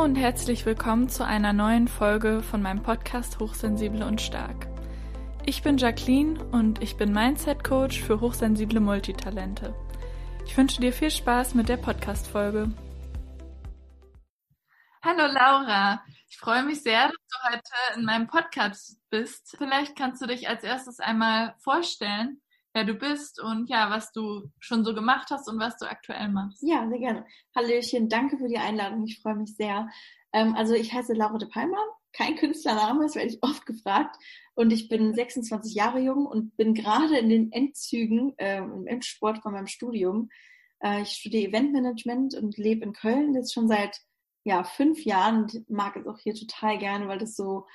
Hallo und herzlich willkommen zu einer neuen Folge von meinem Podcast Hochsensible und Stark. Ich bin Jacqueline und ich bin Mindset Coach für hochsensible Multitalente. Ich wünsche dir viel Spaß mit der Podcast-Folge. Hallo Laura, ich freue mich sehr, dass du heute in meinem Podcast bist. Vielleicht kannst du dich als erstes einmal vorstellen wer du bist und ja, was du schon so gemacht hast und was du aktuell machst. Ja, sehr gerne. Hallöchen, danke für die Einladung. Ich freue mich sehr. Ähm, also ich heiße Laura de Palma, kein Künstlername, das werde ich oft gefragt. Und ich bin 26 Jahre jung und bin gerade in den Endzügen äh, im Endsport von meinem Studium. Äh, ich studiere Eventmanagement und lebe in Köln jetzt schon seit ja, fünf Jahren und mag es auch hier total gerne, weil das so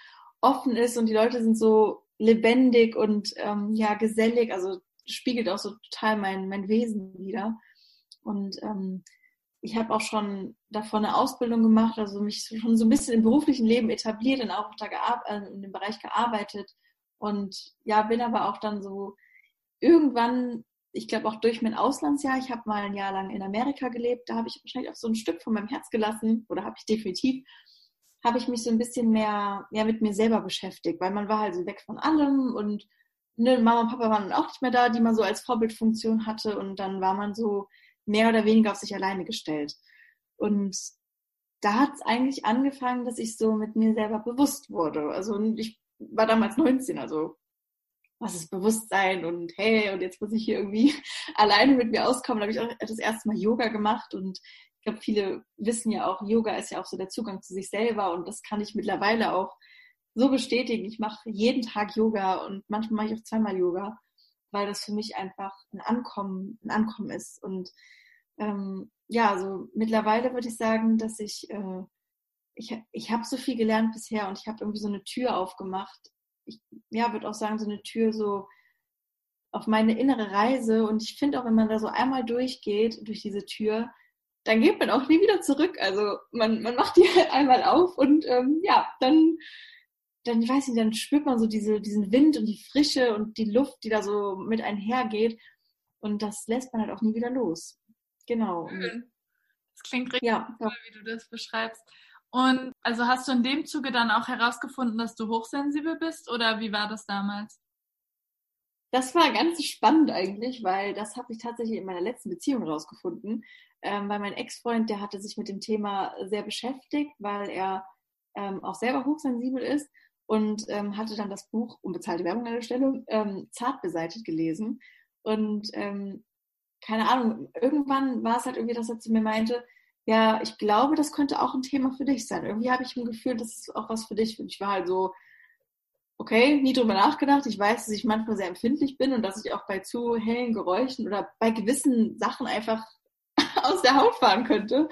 offen ist und die Leute sind so lebendig und ähm, ja, gesellig. Also spiegelt auch so total mein, mein Wesen wieder. Und ähm, ich habe auch schon davon eine Ausbildung gemacht, also mich schon so ein bisschen im beruflichen Leben etabliert und auch da äh, in dem Bereich gearbeitet. Und ja, bin aber auch dann so irgendwann, ich glaube auch durch mein Auslandsjahr, ich habe mal ein Jahr lang in Amerika gelebt, da habe ich wahrscheinlich auch so ein Stück von meinem Herz gelassen, oder habe ich definitiv, habe ich mich so ein bisschen mehr, mehr mit mir selber beschäftigt, weil man war halt so weg von allem und ne, Mama und Papa waren auch nicht mehr da, die man so als Vorbildfunktion hatte und dann war man so mehr oder weniger auf sich alleine gestellt. Und da hat es eigentlich angefangen, dass ich so mit mir selber bewusst wurde. Also ich war damals 19, also was ist Bewusstsein und hey, und jetzt muss ich hier irgendwie alleine mit mir auskommen. Da habe ich auch das erste Mal Yoga gemacht und ich glaube, viele wissen ja auch, Yoga ist ja auch so der Zugang zu sich selber und das kann ich mittlerweile auch so bestätigen. Ich mache jeden Tag Yoga und manchmal mache ich auch zweimal Yoga, weil das für mich einfach ein Ankommen, ein Ankommen ist. Und ähm, ja, also mittlerweile würde ich sagen, dass ich, äh, ich, ich habe so viel gelernt bisher und ich habe irgendwie so eine Tür aufgemacht. Ich ja, würde auch sagen, so eine Tür so auf meine innere Reise. Und ich finde auch, wenn man da so einmal durchgeht, durch diese Tür, dann geht man auch nie wieder zurück. Also man, man macht die einmal auf und ähm, ja, dann dann, ich weiß nicht, dann spürt man so diese, diesen Wind und die Frische und die Luft, die da so mit einhergeht. Und das lässt man halt auch nie wieder los. Genau. Schön. Das klingt richtig ja, toll, wie du das beschreibst. Und also hast du in dem Zuge dann auch herausgefunden, dass du hochsensibel bist oder wie war das damals? Das war ganz spannend eigentlich, weil das habe ich tatsächlich in meiner letzten Beziehung herausgefunden. Ähm, weil mein Ex-Freund, der hatte sich mit dem Thema sehr beschäftigt, weil er ähm, auch selber hochsensibel ist und ähm, hatte dann das Buch, unbezahlte Werbung an der Stelle, ähm, zart beseitigt gelesen. Und ähm, keine Ahnung, irgendwann war es halt irgendwie, dass er zu mir meinte, ja, ich glaube, das könnte auch ein Thema für dich sein. Irgendwie habe ich ein Gefühl, das ist auch was für dich. Und ich war halt so, okay, nie drüber nachgedacht. Ich weiß, dass ich manchmal sehr empfindlich bin und dass ich auch bei zu hellen Geräuschen oder bei gewissen Sachen einfach aus der Haut fahren könnte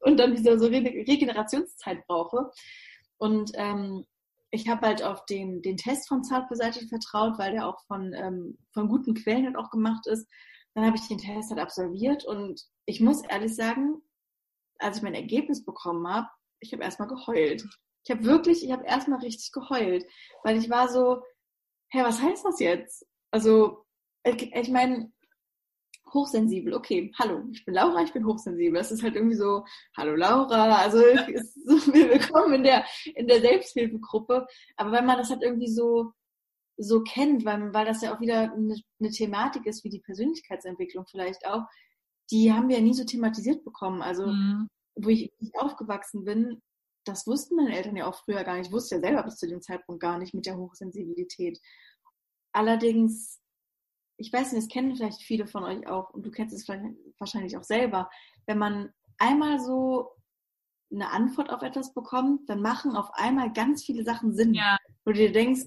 und dann wieder so Regenerationszeit brauche. Und ähm, ich habe halt auf den, den Test von Zartbeseitigt vertraut, weil der auch von, ähm, von guten Quellen halt auch gemacht ist. Dann habe ich den Test halt absolviert und ich muss ehrlich sagen, als ich mein Ergebnis bekommen habe, ich habe erstmal geheult. Ich habe wirklich, ich habe erstmal richtig geheult, weil ich war so, hä, was heißt das jetzt? Also, ich, ich meine, hochsensibel, okay, hallo, ich bin Laura, ich bin hochsensibel. Das ist halt irgendwie so, hallo Laura, also so, willkommen in der, in der Selbsthilfegruppe. Aber wenn man das halt irgendwie so, so kennt, weil, weil das ja auch wieder eine, eine Thematik ist, wie die Persönlichkeitsentwicklung vielleicht auch, die haben wir ja nie so thematisiert bekommen. Also, mhm. wo ich, ich aufgewachsen bin, das wussten meine Eltern ja auch früher gar nicht. Ich wusste ja selber bis zu dem Zeitpunkt gar nicht mit der Hochsensibilität. Allerdings ich weiß nicht, das kennen vielleicht viele von euch auch und du kennst es wahrscheinlich auch selber, wenn man einmal so eine Antwort auf etwas bekommt, dann machen auf einmal ganz viele Sachen Sinn. Ja. Wo du dir denkst,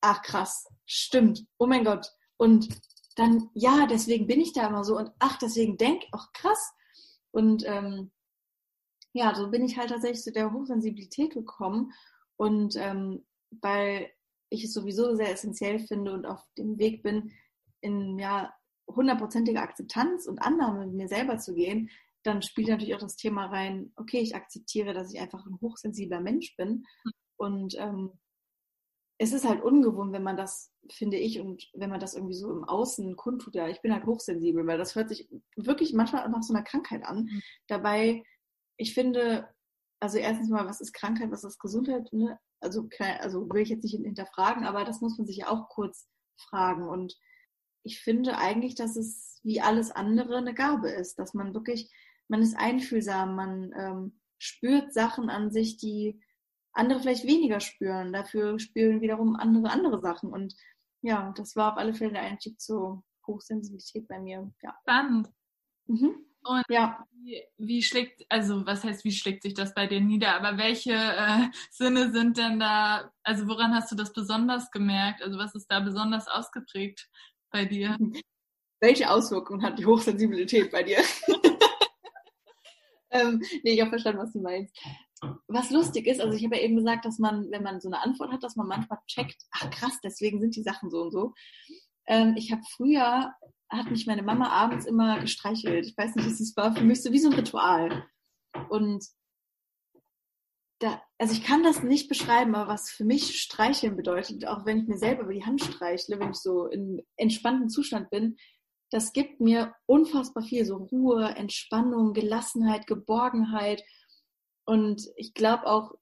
ach krass, stimmt, oh mein Gott. Und dann, ja, deswegen bin ich da immer so und ach, deswegen denk, ach krass. Und ähm, ja, so bin ich halt tatsächlich zu der Hochsensibilität gekommen. Und ähm, weil ich es sowieso sehr essentiell finde und auf dem Weg bin, in ja hundertprozentige Akzeptanz und Annahme mit mir selber zu gehen, dann spielt natürlich auch das Thema rein, okay, ich akzeptiere, dass ich einfach ein hochsensibler Mensch bin. Und ähm, es ist halt ungewohnt, wenn man das, finde ich, und wenn man das irgendwie so im Außen kundtut, ja, ich bin halt hochsensibel, weil das hört sich wirklich manchmal nach so einer Krankheit an. Mhm. Dabei, ich finde, also erstens mal, was ist Krankheit, was ist Gesundheit? Ne? Also, also will ich jetzt nicht hinterfragen, aber das muss man sich ja auch kurz fragen. Und ich finde eigentlich, dass es wie alles andere eine Gabe ist, dass man wirklich, man ist einfühlsam, man ähm, spürt Sachen an sich, die andere vielleicht weniger spüren. Dafür spüren wiederum andere andere Sachen. Und ja, das war auf alle Fälle der Einstieg zur Hochsensibilität bei mir. Ja. Spannend. Mhm. Und ja. wie, wie, schlägt, also was heißt, wie schlägt sich das bei dir nieder? Aber welche äh, Sinne sind denn da, also woran hast du das besonders gemerkt? Also was ist da besonders ausgeprägt bei dir? Welche Auswirkungen hat die Hochsensibilität bei dir? ähm, nee, ich habe verstanden, was du meinst. Was lustig ist, also ich habe ja eben gesagt, dass man, wenn man so eine Antwort hat, dass man manchmal checkt, ach krass, deswegen sind die Sachen so und so. Ähm, ich habe früher hat mich meine Mama abends immer gestreichelt. Ich weiß nicht, es war. Für mich so wie so ein Ritual. Und da, also ich kann das nicht beschreiben, aber was für mich Streicheln bedeutet, auch wenn ich mir selber über die Hand streichle, wenn ich so in entspannten Zustand bin, das gibt mir unfassbar viel, so Ruhe, Entspannung, Gelassenheit, Geborgenheit. Und ich glaube auch,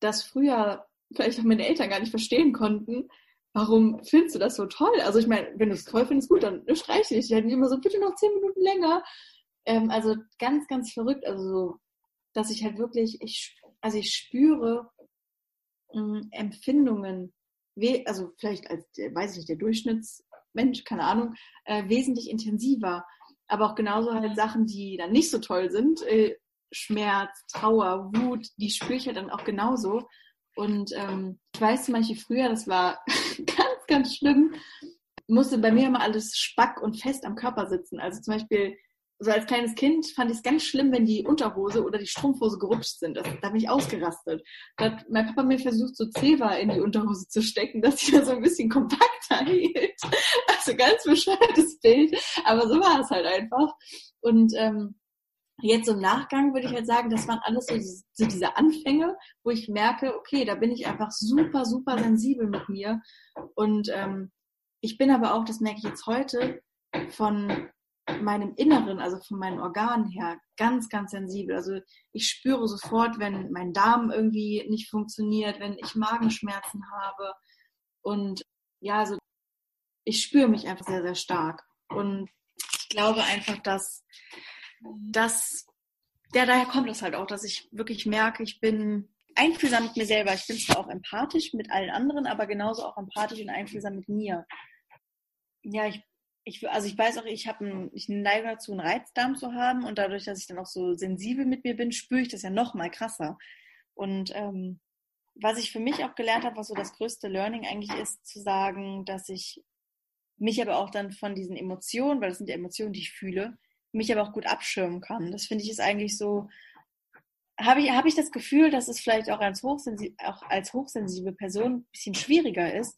dass früher vielleicht auch meine Eltern gar nicht verstehen konnten, warum findest du das so toll? Also ich meine, wenn du es toll findest, gut, dann streiche ich halt immer so, bitte noch zehn Minuten länger. Ähm, also ganz, ganz verrückt. Also so, dass ich halt wirklich, ich, also ich spüre mh, hm, Empfindungen, also vielleicht als, weiß ich nicht, der Durchschnittsmensch, keine Ahnung, äh, wesentlich intensiver. Aber auch genauso halt Sachen, die dann nicht so toll sind, äh, Schmerz, Trauer, Wut, die spüre ich halt dann auch genauso. Und ähm, ich weiß zum Beispiel früher, das war ganz, ganz schlimm, musste bei mir immer alles spack und fest am Körper sitzen. Also zum Beispiel, so als kleines Kind fand ich es ganz schlimm, wenn die Unterhose oder die Strumpfhose gerutscht sind. Das, da bin ich ausgerastet. Da hat mein Papa mir versucht, so Zewa in die Unterhose zu stecken, dass sie da so ein bisschen kompakter hielt. Also ganz bescheuertes Bild. Aber so war es halt einfach. Und ähm, Jetzt im Nachgang würde ich halt sagen, das waren alles so, so diese Anfänge, wo ich merke, okay, da bin ich einfach super, super sensibel mit mir. Und ähm, ich bin aber auch, das merke ich jetzt heute, von meinem Inneren, also von meinen Organen her, ganz, ganz sensibel. Also ich spüre sofort, wenn mein Darm irgendwie nicht funktioniert, wenn ich Magenschmerzen habe. Und ja, also ich spüre mich einfach sehr, sehr stark. Und ich glaube einfach, dass dass ja, daher kommt es halt auch, dass ich wirklich merke, ich bin einfühlsam mit mir selber. Ich bin zwar auch empathisch mit allen anderen, aber genauso auch empathisch und einfühlsam mit mir. Ja, ich, ich also ich weiß auch, ich habe ein, ich neige dazu, einen Reizdarm zu haben und dadurch, dass ich dann auch so sensibel mit mir bin, spüre ich das ja noch mal krasser. Und ähm, was ich für mich auch gelernt habe, was so das größte Learning eigentlich ist, zu sagen, dass ich mich aber auch dann von diesen Emotionen, weil das sind die Emotionen, die ich fühle, mich aber auch gut abschirmen kann. Das finde ich ist eigentlich so, habe ich, hab ich das Gefühl, dass es vielleicht auch als, hochsensible, auch als hochsensible Person ein bisschen schwieriger ist,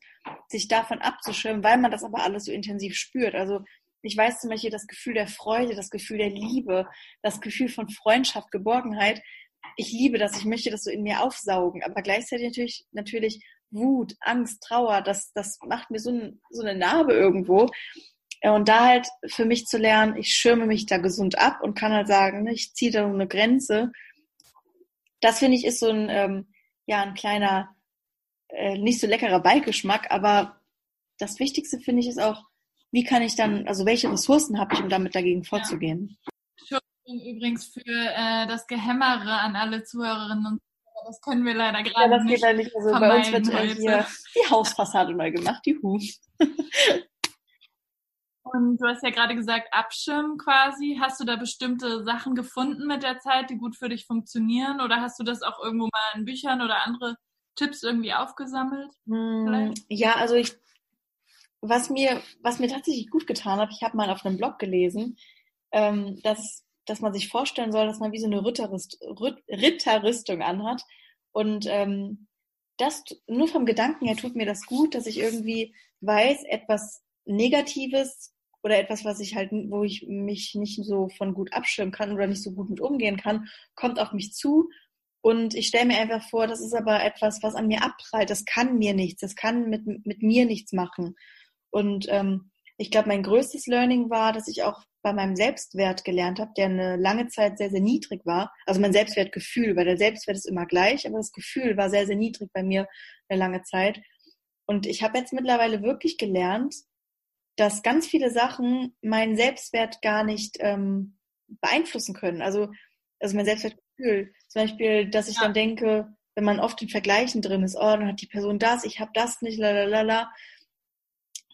sich davon abzuschirmen, weil man das aber alles so intensiv spürt. Also ich weiß zum Beispiel das Gefühl der Freude, das Gefühl der Liebe, das Gefühl von Freundschaft, Geborgenheit. Ich liebe das, ich möchte das so in mir aufsaugen, aber gleichzeitig natürlich, natürlich Wut, Angst, Trauer, das, das macht mir so, ein, so eine Narbe irgendwo. Und da halt für mich zu lernen, ich schirme mich da gesund ab und kann halt sagen, ne, ich ziehe da eine Grenze. Das finde ich ist so ein, ähm, ja, ein kleiner, äh, nicht so leckerer Beigeschmack, aber das Wichtigste finde ich ist auch, wie kann ich dann, also welche Ressourcen habe ich, um damit dagegen vorzugehen? Ja. Übrigens für äh, das Gehämmere an alle Zuhörerinnen und Zuhörer, das können wir leider gerade ja, das nicht. Geht leider nicht. Also bei uns wird hier die Hausfassade mal gemacht, die Hu. Und du hast ja gerade gesagt, abschirmen quasi. Hast du da bestimmte Sachen gefunden mit der Zeit, die gut für dich funktionieren? Oder hast du das auch irgendwo mal in Büchern oder andere Tipps irgendwie aufgesammelt? Hm, ja, also ich, was mir, was mir tatsächlich gut getan hat, ich habe mal auf einem Blog gelesen, ähm, dass, dass man sich vorstellen soll, dass man wie so eine Ritterrüst, Ritterrüstung anhat. Und ähm, das nur vom Gedanken her tut mir das gut, dass ich irgendwie weiß, etwas Negatives oder etwas, was ich halt, wo ich mich nicht so von gut abschirmen kann oder nicht so gut mit umgehen kann, kommt auf mich zu. Und ich stelle mir einfach vor, das ist aber etwas, was an mir abprallt. Das kann mir nichts. Das kann mit, mit mir nichts machen. Und ähm, ich glaube, mein größtes Learning war, dass ich auch bei meinem Selbstwert gelernt habe, der eine lange Zeit sehr, sehr niedrig war. Also mein Selbstwertgefühl, weil der Selbstwert ist immer gleich, aber das Gefühl war sehr, sehr niedrig bei mir eine lange Zeit. Und ich habe jetzt mittlerweile wirklich gelernt, dass ganz viele Sachen meinen Selbstwert gar nicht ähm, beeinflussen können. Also, also mein Selbstwertgefühl. Zum Beispiel, dass ich ja. dann denke, wenn man oft in Vergleichen drin ist, oh, dann hat die Person das, ich habe das nicht, lalalala,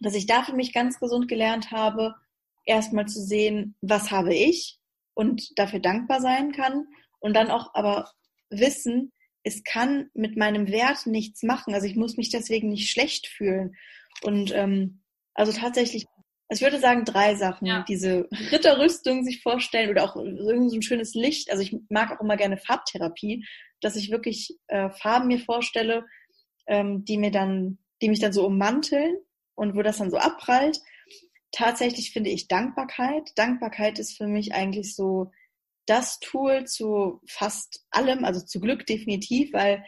dass ich da für mich ganz gesund gelernt habe, erstmal zu sehen, was habe ich und dafür dankbar sein kann und dann auch aber wissen, es kann mit meinem Wert nichts machen. Also ich muss mich deswegen nicht schlecht fühlen. Und ähm, also tatsächlich, also ich würde sagen drei Sachen. Ja. Diese Ritterrüstung sich vorstellen oder auch irgend so ein schönes Licht. Also ich mag auch immer gerne Farbtherapie, dass ich wirklich äh, Farben mir vorstelle, ähm, die mir dann, die mich dann so ummanteln und wo das dann so abprallt. Tatsächlich finde ich Dankbarkeit. Dankbarkeit ist für mich eigentlich so das Tool zu fast allem, also zu Glück definitiv, weil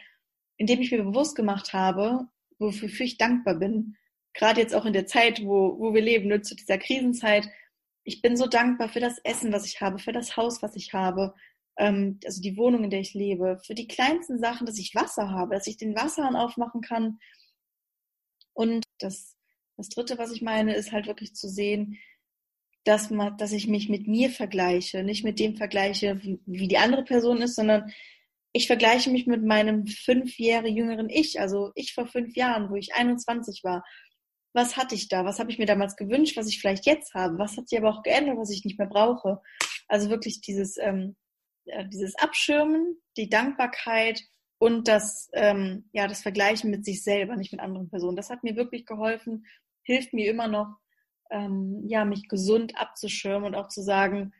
indem ich mir bewusst gemacht habe, wofür ich dankbar bin, gerade jetzt auch in der Zeit, wo, wo wir leben, nur zu dieser Krisenzeit, ich bin so dankbar für das Essen, was ich habe, für das Haus, was ich habe, ähm, also die Wohnung, in der ich lebe, für die kleinsten Sachen, dass ich Wasser habe, dass ich den Wasserhahn aufmachen kann. Und das, das Dritte, was ich meine, ist halt wirklich zu sehen, dass, man, dass ich mich mit mir vergleiche, nicht mit dem vergleiche, wie, wie die andere Person ist, sondern ich vergleiche mich mit meinem fünf Jahre jüngeren Ich, also ich vor fünf Jahren, wo ich 21 war. Was hatte ich da? Was habe ich mir damals gewünscht, was ich vielleicht jetzt habe? Was hat sich aber auch geändert, was ich nicht mehr brauche? Also wirklich dieses, ähm, dieses Abschirmen, die Dankbarkeit und das, ähm, ja, das Vergleichen mit sich selber, nicht mit anderen Personen. Das hat mir wirklich geholfen, hilft mir immer noch, ähm, ja, mich gesund abzuschirmen und auch zu sagen,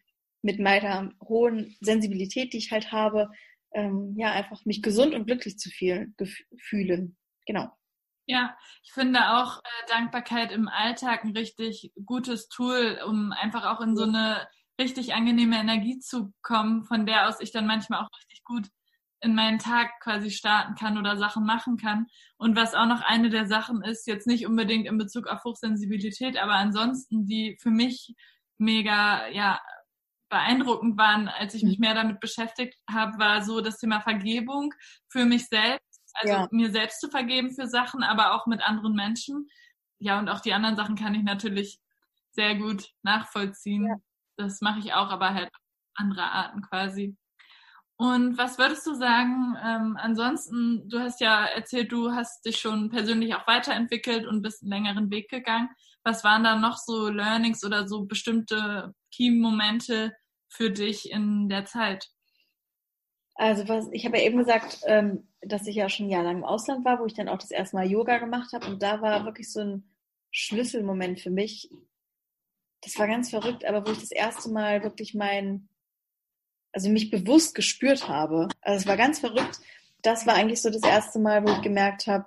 mit meiner hohen Sensibilität, die ich halt habe, ähm, ja, einfach mich gesund und glücklich zu fühlen. fühlen. Genau. Ja, ich finde auch äh, Dankbarkeit im Alltag ein richtig gutes Tool, um einfach auch in so eine richtig angenehme Energie zu kommen, von der aus ich dann manchmal auch richtig gut in meinen Tag quasi starten kann oder Sachen machen kann. Und was auch noch eine der Sachen ist, jetzt nicht unbedingt in Bezug auf Hochsensibilität, aber ansonsten, die für mich mega, ja, beeindruckend waren, als ich mich mhm. mehr damit beschäftigt habe, war so das Thema Vergebung für mich selbst, also ja. mir selbst zu vergeben für Sachen, aber auch mit anderen Menschen. Ja, und auch die anderen Sachen kann ich natürlich sehr gut nachvollziehen. Ja. Das mache ich auch, aber halt andere Arten quasi. Und was würdest du sagen, ähm, ansonsten, du hast ja erzählt, du hast dich schon persönlich auch weiterentwickelt und bist einen längeren Weg gegangen. Was waren da noch so Learnings oder so bestimmte Key-Momente für dich in der Zeit? Also was, ich habe ja eben gesagt, ähm, dass ich ja schon jahrelang im Ausland war, wo ich dann auch das erste Mal Yoga gemacht habe. Und da war wirklich so ein Schlüsselmoment für mich. Das war ganz verrückt, aber wo ich das erste Mal wirklich mein also mich bewusst gespürt habe. Also es war ganz verrückt. Das war eigentlich so das erste Mal, wo ich gemerkt habe,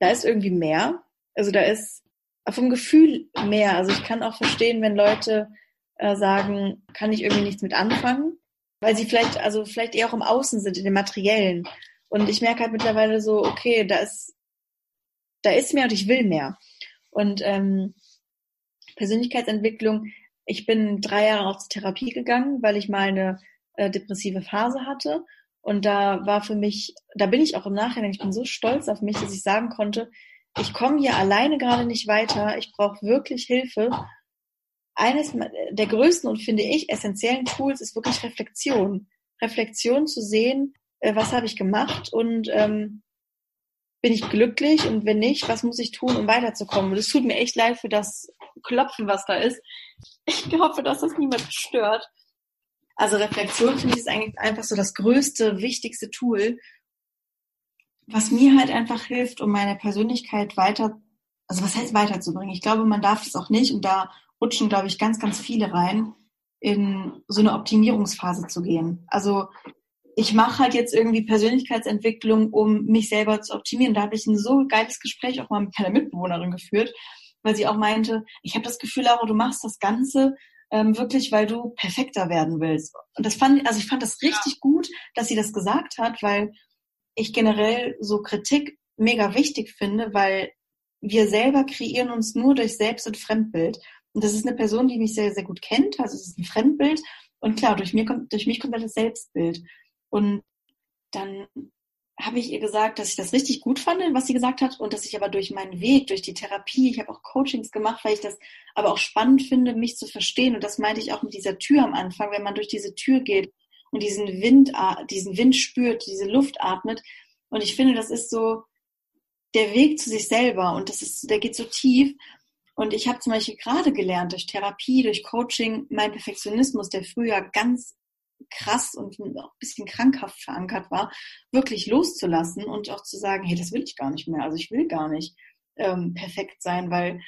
da ist irgendwie mehr. Also da ist vom Gefühl mehr. Also ich kann auch verstehen, wenn Leute äh, sagen, kann ich irgendwie nichts mit anfangen, weil sie vielleicht, also vielleicht eher auch im Außen sind, in dem Materiellen. Und ich merke halt mittlerweile so, okay, da ist, da ist mehr und ich will mehr. Und ähm, Persönlichkeitsentwicklung, ich bin drei Jahre auch zur Therapie gegangen, weil ich mal eine äh, depressive Phase hatte. Und da war für mich, da bin ich auch im Nachhinein, ich bin so stolz auf mich, dass ich sagen konnte, ich komme hier alleine gerade nicht weiter, ich brauche wirklich Hilfe. Eines der größten und finde ich essentiellen Tools ist wirklich Reflexion. Reflexion zu sehen, äh, was habe ich gemacht und ähm, bin ich glücklich und wenn nicht, was muss ich tun, um weiterzukommen? Und es tut mir echt leid für das Klopfen, was da ist. Ich hoffe, dass das niemand stört. Also Reflexion finde ich ist eigentlich einfach so das größte, wichtigste Tool, was mir halt einfach hilft, um meine Persönlichkeit weiter, also was heißt weiterzubringen? Ich glaube, man darf das auch nicht und da rutschen, glaube ich, ganz, ganz viele rein, in so eine Optimierungsphase zu gehen. Also ich mache halt jetzt irgendwie Persönlichkeitsentwicklung, um mich selber zu optimieren. Da habe ich ein so geiles Gespräch auch mal mit meiner Mitbewohnerin geführt, weil sie auch meinte, ich habe das Gefühl, Laura, du machst das Ganze ähm, wirklich, weil du perfekter werden willst. Und das fand, also ich fand das richtig ja. gut, dass sie das gesagt hat, weil ich generell so Kritik mega wichtig finde, weil wir selber kreieren uns nur durch Selbst- und Fremdbild. Und das ist eine Person, die mich sehr, sehr gut kennt. Also es ist ein Fremdbild. Und klar, durch, mir kommt, durch mich kommt halt das Selbstbild. Und dann habe ich ihr gesagt, dass ich das richtig gut fand, was sie gesagt hat, und dass ich aber durch meinen Weg, durch die Therapie, ich habe auch Coachings gemacht, weil ich das aber auch spannend finde, mich zu verstehen. Und das meinte ich auch mit dieser Tür am Anfang, wenn man durch diese Tür geht und diesen Wind, diesen Wind spürt, diese Luft atmet. Und ich finde, das ist so der Weg zu sich selber und das ist, der geht so tief. Und ich habe zum Beispiel gerade gelernt durch Therapie, durch Coaching, mein Perfektionismus, der früher ganz krass und auch ein bisschen krankhaft verankert war, wirklich loszulassen und auch zu sagen, hey, das will ich gar nicht mehr. Also ich will gar nicht ähm, perfekt sein, weil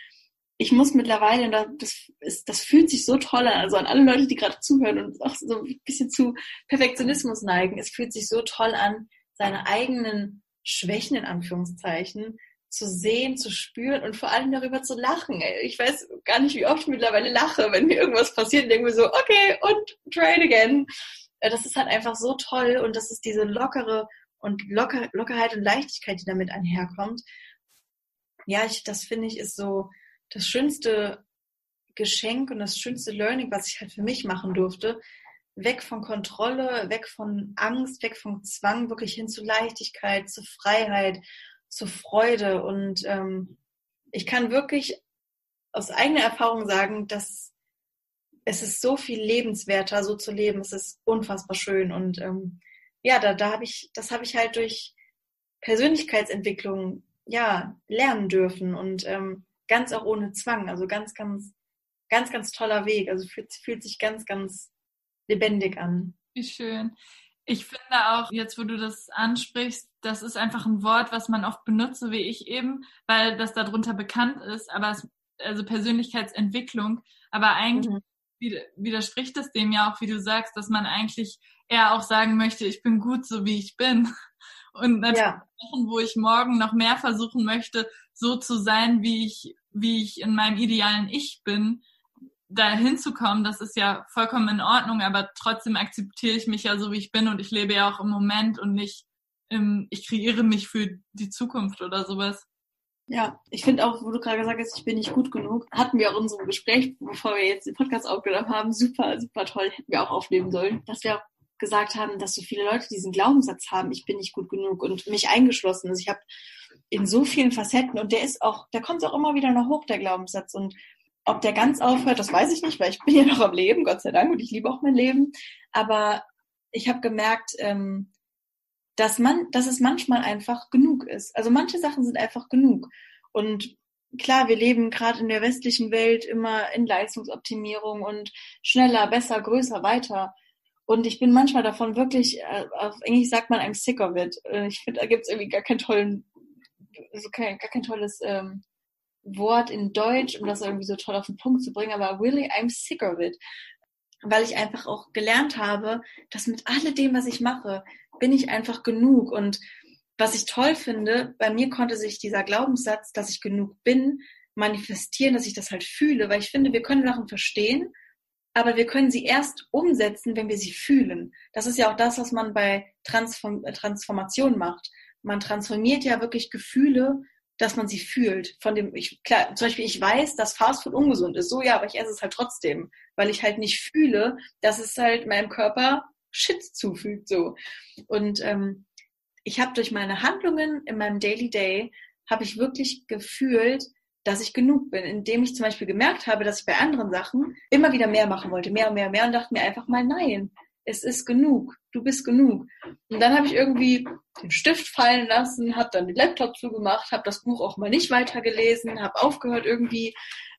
ich muss mittlerweile, das, ist, das fühlt sich so toll an, also an alle Leute, die gerade zuhören und auch so ein bisschen zu Perfektionismus neigen, es fühlt sich so toll an, seine eigenen Schwächen in Anführungszeichen zu sehen, zu spüren und vor allem darüber zu lachen. Ich weiß gar nicht, wie oft ich mittlerweile lache, wenn mir irgendwas passiert denke mir so, okay, und try it again. Äh, das ist halt einfach so toll und das ist diese lockere und Locker, Lockerheit und Leichtigkeit, die damit einherkommt. Ja, ich, das finde ich ist so das schönste Geschenk und das schönste Learning, was ich halt für mich machen durfte. Weg von Kontrolle, weg von Angst, weg vom Zwang, wirklich hin zu Leichtigkeit, zu Freiheit, zur Freude. Und ähm, ich kann wirklich aus eigener Erfahrung sagen, dass es ist so viel lebenswerter, so zu leben. Es ist unfassbar schön. Und ähm, ja, da, da habe ich, das habe ich halt durch Persönlichkeitsentwicklung ja lernen dürfen und ähm, ganz auch ohne Zwang. Also ganz, ganz, ganz, ganz toller Weg. Also fühlt, fühlt sich ganz, ganz lebendig an. Wie schön. Ich finde auch, jetzt wo du das ansprichst, das ist einfach ein Wort, was man oft benutzt, wie ich eben, weil das darunter bekannt ist, aber es, also Persönlichkeitsentwicklung, aber eigentlich mhm. widerspricht es dem ja auch, wie du sagst, dass man eigentlich eher auch sagen möchte, ich bin gut so wie ich bin. Und natürlich ja. Sachen, wo ich morgen noch mehr versuchen möchte, so zu sein, wie ich, wie ich in meinem idealen Ich bin, da hinzukommen, das ist ja vollkommen in Ordnung, aber trotzdem akzeptiere ich mich ja so, wie ich bin und ich lebe ja auch im Moment und nicht, im, ich kreiere mich für die Zukunft oder sowas. Ja, ich finde auch, wo du gerade gesagt hast, ich bin nicht gut genug, hatten wir auch in unserem Gespräch, bevor wir jetzt den Podcast aufgenommen haben, super, super toll, hätten wir auch aufnehmen sollen, dass wir auch gesagt haben, dass so viele Leute diesen Glaubenssatz haben, ich bin nicht gut genug und mich eingeschlossen. Also ich habe in so vielen Facetten und der ist auch, der kommt auch immer wieder noch hoch, der Glaubenssatz. Und ob der ganz aufhört, das weiß ich nicht, weil ich bin ja noch am Leben, Gott sei Dank, und ich liebe auch mein Leben. Aber ich habe gemerkt, ähm, dass man, dass es manchmal einfach genug ist. Also manche Sachen sind einfach genug. Und klar, wir leben gerade in der westlichen Welt immer in Leistungsoptimierung und schneller, besser, größer, weiter. Und ich bin manchmal davon wirklich, äh, auf Englisch sagt man, I'm sick of it. Ich finde, da gibt es irgendwie gar keinen tollen, also kein, gar kein tolles ähm, Wort in Deutsch, um das irgendwie so toll auf den Punkt zu bringen, aber really, I'm sick of it. Weil ich einfach auch gelernt habe, dass mit alledem, was ich mache, bin ich einfach genug. Und was ich toll finde, bei mir konnte sich dieser Glaubenssatz, dass ich genug bin, manifestieren, dass ich das halt fühle, weil ich finde, wir können Sachen verstehen, aber wir können sie erst umsetzen, wenn wir sie fühlen. Das ist ja auch das, was man bei Transform Transformation macht. Man transformiert ja wirklich Gefühle dass man sie fühlt. Von dem, ich, klar, zum Beispiel, ich weiß, dass Fastfood ungesund ist. So ja, aber ich esse es halt trotzdem, weil ich halt nicht fühle, dass es halt meinem Körper Shit zufügt. So. Und ähm, ich habe durch meine Handlungen in meinem Daily Day, habe ich wirklich gefühlt, dass ich genug bin, indem ich zum Beispiel gemerkt habe, dass ich bei anderen Sachen immer wieder mehr machen wollte, mehr und mehr und mehr und dachte mir einfach mal, nein, es ist genug, du bist genug. Und dann habe ich irgendwie den Stift fallen lassen, habe dann den Laptop zugemacht, habe das Buch auch mal nicht weitergelesen, habe aufgehört irgendwie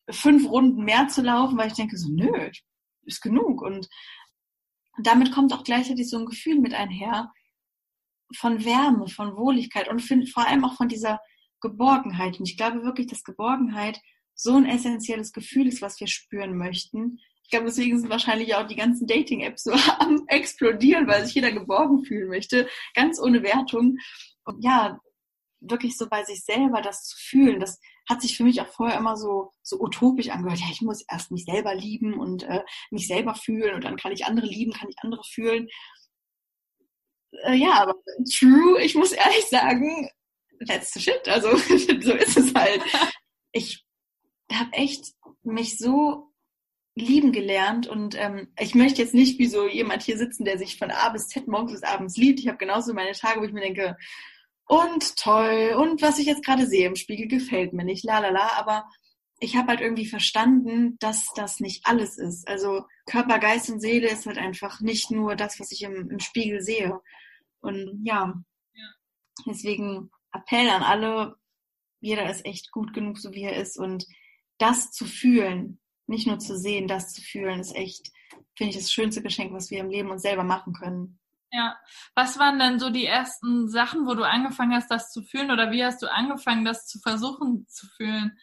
fünf Runden mehr zu laufen, weil ich denke so, nö, ist genug. Und damit kommt auch gleichzeitig so ein Gefühl mit einher von Wärme, von Wohligkeit und vor allem auch von dieser Geborgenheit. Und ich glaube wirklich, dass Geborgenheit so ein essentielles Gefühl ist, was wir spüren möchten, glaube, deswegen sind wahrscheinlich auch die ganzen Dating-Apps so am explodieren, weil sich jeder geborgen fühlen möchte, ganz ohne Wertung. Und ja, wirklich so bei sich selber das zu fühlen, das hat sich für mich auch vorher immer so, so utopisch angehört. Ja, ich muss erst mich selber lieben und äh, mich selber fühlen und dann kann ich andere lieben, kann ich andere fühlen. Äh, ja, aber true, ich muss ehrlich sagen, that's the shit. Also so ist es halt. Ich habe echt mich so lieben gelernt und ähm, ich möchte jetzt nicht wie so jemand hier sitzen, der sich von A bis Z morgens bis abends liebt. Ich habe genauso meine Tage, wo ich mir denke, und toll und was ich jetzt gerade sehe im Spiegel gefällt mir nicht, la la la, aber ich habe halt irgendwie verstanden, dass das nicht alles ist. Also Körper, Geist und Seele ist halt einfach nicht nur das, was ich im, im Spiegel sehe. Und ja, ja, deswegen Appell an alle, jeder ist echt gut genug, so wie er ist. Und das zu fühlen, nicht nur zu sehen, das zu fühlen, ist echt, finde ich, das schönste Geschenk, was wir im Leben uns selber machen können. Ja. Was waren denn so die ersten Sachen, wo du angefangen hast, das zu fühlen? Oder wie hast du angefangen, das zu versuchen zu fühlen?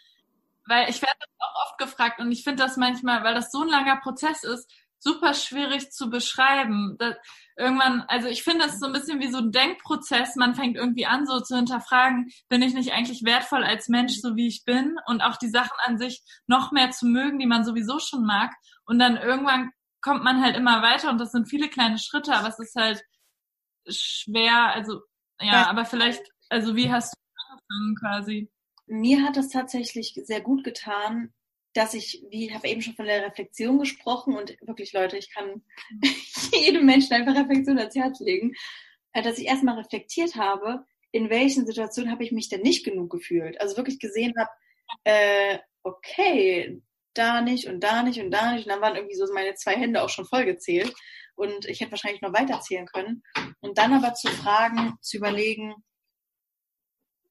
Weil ich werde auch oft gefragt und ich finde das manchmal, weil das so ein langer Prozess ist, super schwierig zu beschreiben. Das, irgendwann, also ich finde das so ein bisschen wie so ein Denkprozess. Man fängt irgendwie an, so zu hinterfragen, bin ich nicht eigentlich wertvoll als Mensch, so wie ich bin? Und auch die Sachen an sich noch mehr zu mögen, die man sowieso schon mag. Und dann irgendwann kommt man halt immer weiter und das sind viele kleine Schritte, aber es ist halt schwer, also ja, aber vielleicht, also wie hast du angefangen quasi? Mir hat das tatsächlich sehr gut getan, dass ich, wie ich habe eben schon von der Reflexion gesprochen und wirklich Leute, ich kann jedem Menschen einfach Reflexion ans Herz legen, äh, dass ich erstmal reflektiert habe, in welchen Situationen habe ich mich denn nicht genug gefühlt. Also wirklich gesehen habe, äh, okay, da nicht und da nicht und da nicht. Und dann waren irgendwie so meine zwei Hände auch schon vollgezählt. Und ich hätte wahrscheinlich noch weiterzählen können. Und dann aber zu fragen, zu überlegen,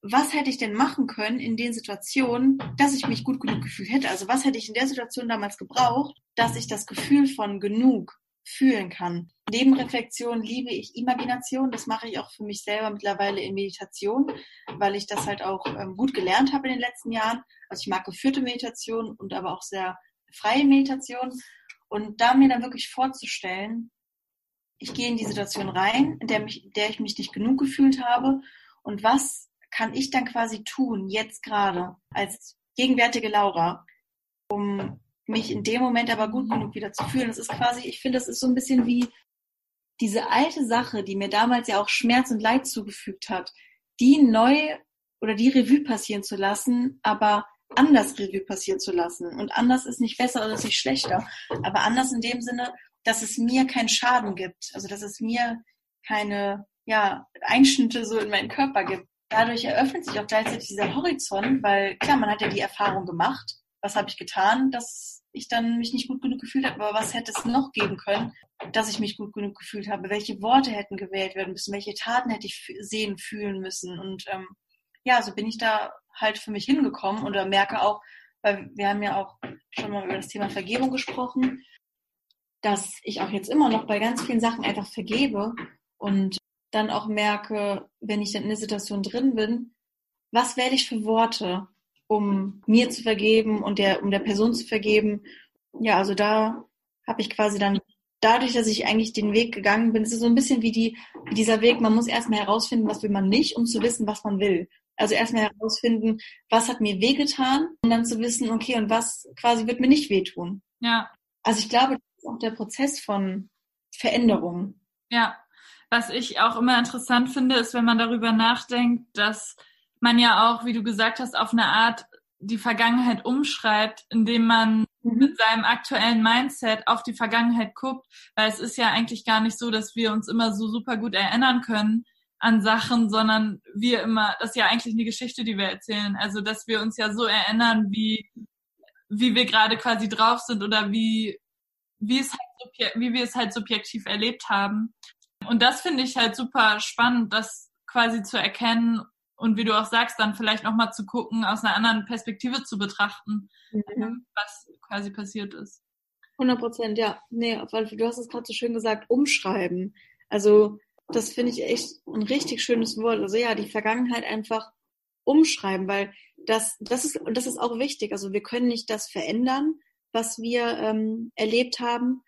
was hätte ich denn machen können in den Situationen, dass ich mich gut genug gefühlt hätte? Also was hätte ich in der Situation damals gebraucht, dass ich das Gefühl von genug fühlen kann. Neben Reflexion liebe ich Imagination. Das mache ich auch für mich selber mittlerweile in Meditation, weil ich das halt auch ähm, gut gelernt habe in den letzten Jahren. Also ich mag geführte Meditation und aber auch sehr freie Meditation. Und da mir dann wirklich vorzustellen, ich gehe in die Situation rein, in der, mich, in der ich mich nicht genug gefühlt habe und was kann ich dann quasi tun, jetzt gerade, als gegenwärtige Laura, um mich in dem Moment aber gut genug wieder zu fühlen. Das ist quasi, ich finde, das ist so ein bisschen wie diese alte Sache, die mir damals ja auch Schmerz und Leid zugefügt hat, die neu oder die Revue passieren zu lassen, aber anders Revue passieren zu lassen. Und anders ist nicht besser oder ist nicht schlechter, aber anders in dem Sinne, dass es mir keinen Schaden gibt. Also, dass es mir keine, ja, Einschnitte so in meinen Körper gibt dadurch eröffnet sich auch gleichzeitig dieser Horizont, weil klar, man hat ja die Erfahrung gemacht. Was habe ich getan, dass ich dann mich nicht gut genug gefühlt habe, aber was hätte es noch geben können, dass ich mich gut genug gefühlt habe? Welche Worte hätten gewählt werden müssen? Welche Taten hätte ich sehen, fühlen müssen? Und ähm, ja, so bin ich da halt für mich hingekommen und merke auch, weil wir haben ja auch schon mal über das Thema Vergebung gesprochen, dass ich auch jetzt immer noch bei ganz vielen Sachen einfach vergebe und dann auch merke, wenn ich dann in der Situation drin bin, was wähle ich für Worte, um mir zu vergeben und der, um der Person zu vergeben. Ja, also da habe ich quasi dann, dadurch, dass ich eigentlich den Weg gegangen bin, es ist so ein bisschen wie, die, wie dieser Weg, man muss erstmal herausfinden, was will man nicht, um zu wissen, was man will. Also erstmal herausfinden, was hat mir wehgetan, um dann zu wissen, okay, und was quasi wird mir nicht wehtun. Ja. Also ich glaube, das ist auch der Prozess von Veränderung. Ja, was ich auch immer interessant finde, ist, wenn man darüber nachdenkt, dass man ja auch, wie du gesagt hast, auf eine Art die Vergangenheit umschreibt, indem man mhm. mit seinem aktuellen Mindset auf die Vergangenheit guckt, weil es ist ja eigentlich gar nicht so, dass wir uns immer so super gut erinnern können an Sachen, sondern wir immer, das ist ja eigentlich eine Geschichte, die wir erzählen. Also, dass wir uns ja so erinnern, wie, wie wir gerade quasi drauf sind oder wie, wie es halt, wie wir es halt subjektiv erlebt haben. Und das finde ich halt super spannend, das quasi zu erkennen und wie du auch sagst, dann vielleicht nochmal zu gucken, aus einer anderen Perspektive zu betrachten, mhm. was quasi passiert ist. 100 Prozent, ja. Nee, weil du hast es gerade so schön gesagt, umschreiben. Also das finde ich echt ein richtig schönes Wort. Also ja, die Vergangenheit einfach umschreiben, weil das, das ist, und das ist auch wichtig. Also wir können nicht das verändern, was wir ähm, erlebt haben,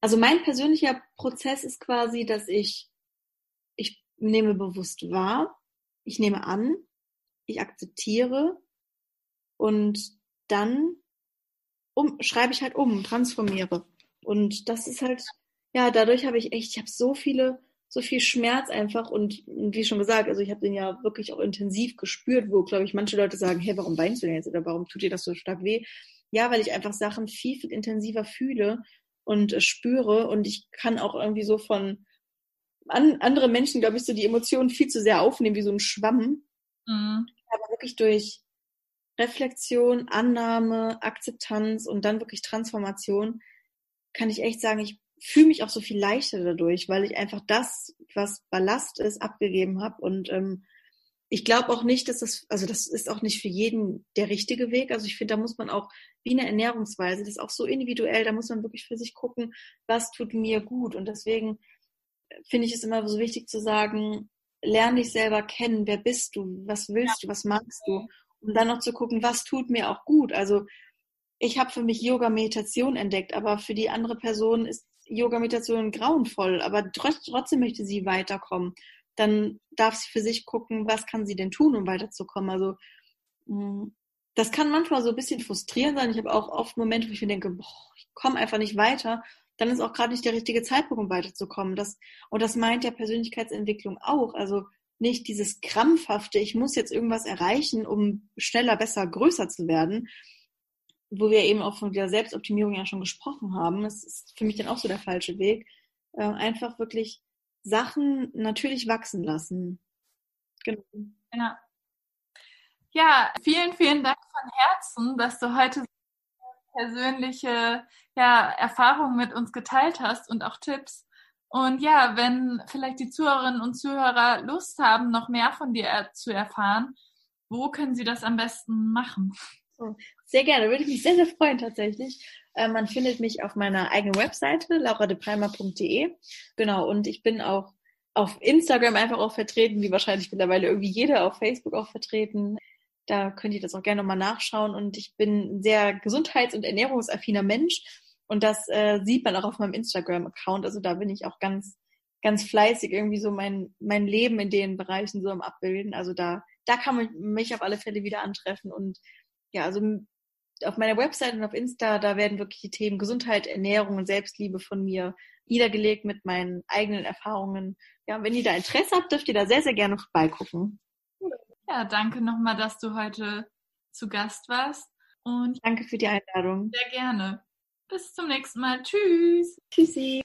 also mein persönlicher Prozess ist quasi, dass ich, ich nehme bewusst wahr, ich nehme an, ich akzeptiere und dann um, schreibe ich halt um, transformiere. Und das ist halt, ja, dadurch habe ich echt, ich habe so viele so viel Schmerz einfach und wie schon gesagt, also ich habe den ja wirklich auch intensiv gespürt, wo, glaube ich, manche Leute sagen, hey, warum weinst du denn jetzt oder warum tut dir das so stark weh? Ja, weil ich einfach Sachen viel, viel intensiver fühle und äh, spüre und ich kann auch irgendwie so von an, andere Menschen, glaube ich, so die Emotionen viel zu sehr aufnehmen, wie so ein Schwamm. Mhm. Aber wirklich durch Reflexion, Annahme, Akzeptanz und dann wirklich Transformation kann ich echt sagen, ich fühle mich auch so viel leichter dadurch, weil ich einfach das, was Ballast ist, abgegeben habe. Und ähm, ich glaube auch nicht, dass das, also das ist auch nicht für jeden der richtige Weg. Also ich finde, da muss man auch, wie eine Ernährungsweise, das ist auch so individuell, da muss man wirklich für sich gucken, was tut mir gut. Und deswegen finde ich es immer so wichtig zu sagen, lerne dich selber kennen, wer bist du, was willst du, was magst du. Und dann noch zu gucken, was tut mir auch gut. Also ich habe für mich Yoga-Meditation entdeckt, aber für die andere Person ist Yoga-Meditation grauenvoll, aber trotzdem möchte sie weiterkommen. Dann darf sie für sich gucken, was kann sie denn tun, um weiterzukommen. Also mm, das kann manchmal so ein bisschen frustrierend sein. Ich habe auch oft Momente, wo ich mir denke, boah, ich komme einfach nicht weiter. Dann ist auch gerade nicht der richtige Zeitpunkt, um weiterzukommen. Das, und das meint ja Persönlichkeitsentwicklung auch. Also nicht dieses krampfhafte, ich muss jetzt irgendwas erreichen, um schneller, besser, größer zu werden, wo wir eben auch von der Selbstoptimierung ja schon gesprochen haben, das ist für mich dann auch so der falsche Weg, äh, einfach wirklich Sachen natürlich wachsen lassen. Genau. Ja. ja, vielen, vielen Dank von Herzen, dass du heute persönliche ja, Erfahrungen mit uns geteilt hast und auch Tipps. Und ja, wenn vielleicht die Zuhörerinnen und Zuhörer Lust haben, noch mehr von dir zu erfahren, wo können sie das am besten machen? Sehr gerne, würde ich mich sehr, sehr freuen tatsächlich. Äh, man findet mich auf meiner eigenen Webseite, lauradepalmer.de. Genau, und ich bin auch auf Instagram einfach auch vertreten, wie wahrscheinlich mittlerweile irgendwie jeder auf Facebook auch vertreten. Da könnt ihr das auch gerne nochmal nachschauen. Und ich bin ein sehr gesundheits- und ernährungsaffiner Mensch. Und das äh, sieht man auch auf meinem Instagram-Account. Also da bin ich auch ganz, ganz fleißig irgendwie so mein, mein Leben in den Bereichen so am Abbilden. Also da, da kann man mich auf alle Fälle wieder antreffen und ja, also auf meiner Website und auf Insta, da werden wirklich die Themen Gesundheit, Ernährung und Selbstliebe von mir niedergelegt mit meinen eigenen Erfahrungen. Ja, wenn ihr da Interesse habt, dürft ihr da sehr, sehr gerne vorbeigucken. Ja, danke nochmal, dass du heute zu Gast warst. Und danke für die Einladung. Sehr gerne. Bis zum nächsten Mal. Tschüss. Tschüssi.